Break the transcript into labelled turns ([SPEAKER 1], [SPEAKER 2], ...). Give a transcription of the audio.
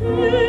[SPEAKER 1] you.